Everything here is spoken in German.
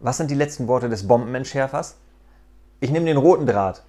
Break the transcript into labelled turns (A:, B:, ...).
A: Was sind die letzten Worte des Bombenentschärfers? Ich nehme den roten Draht.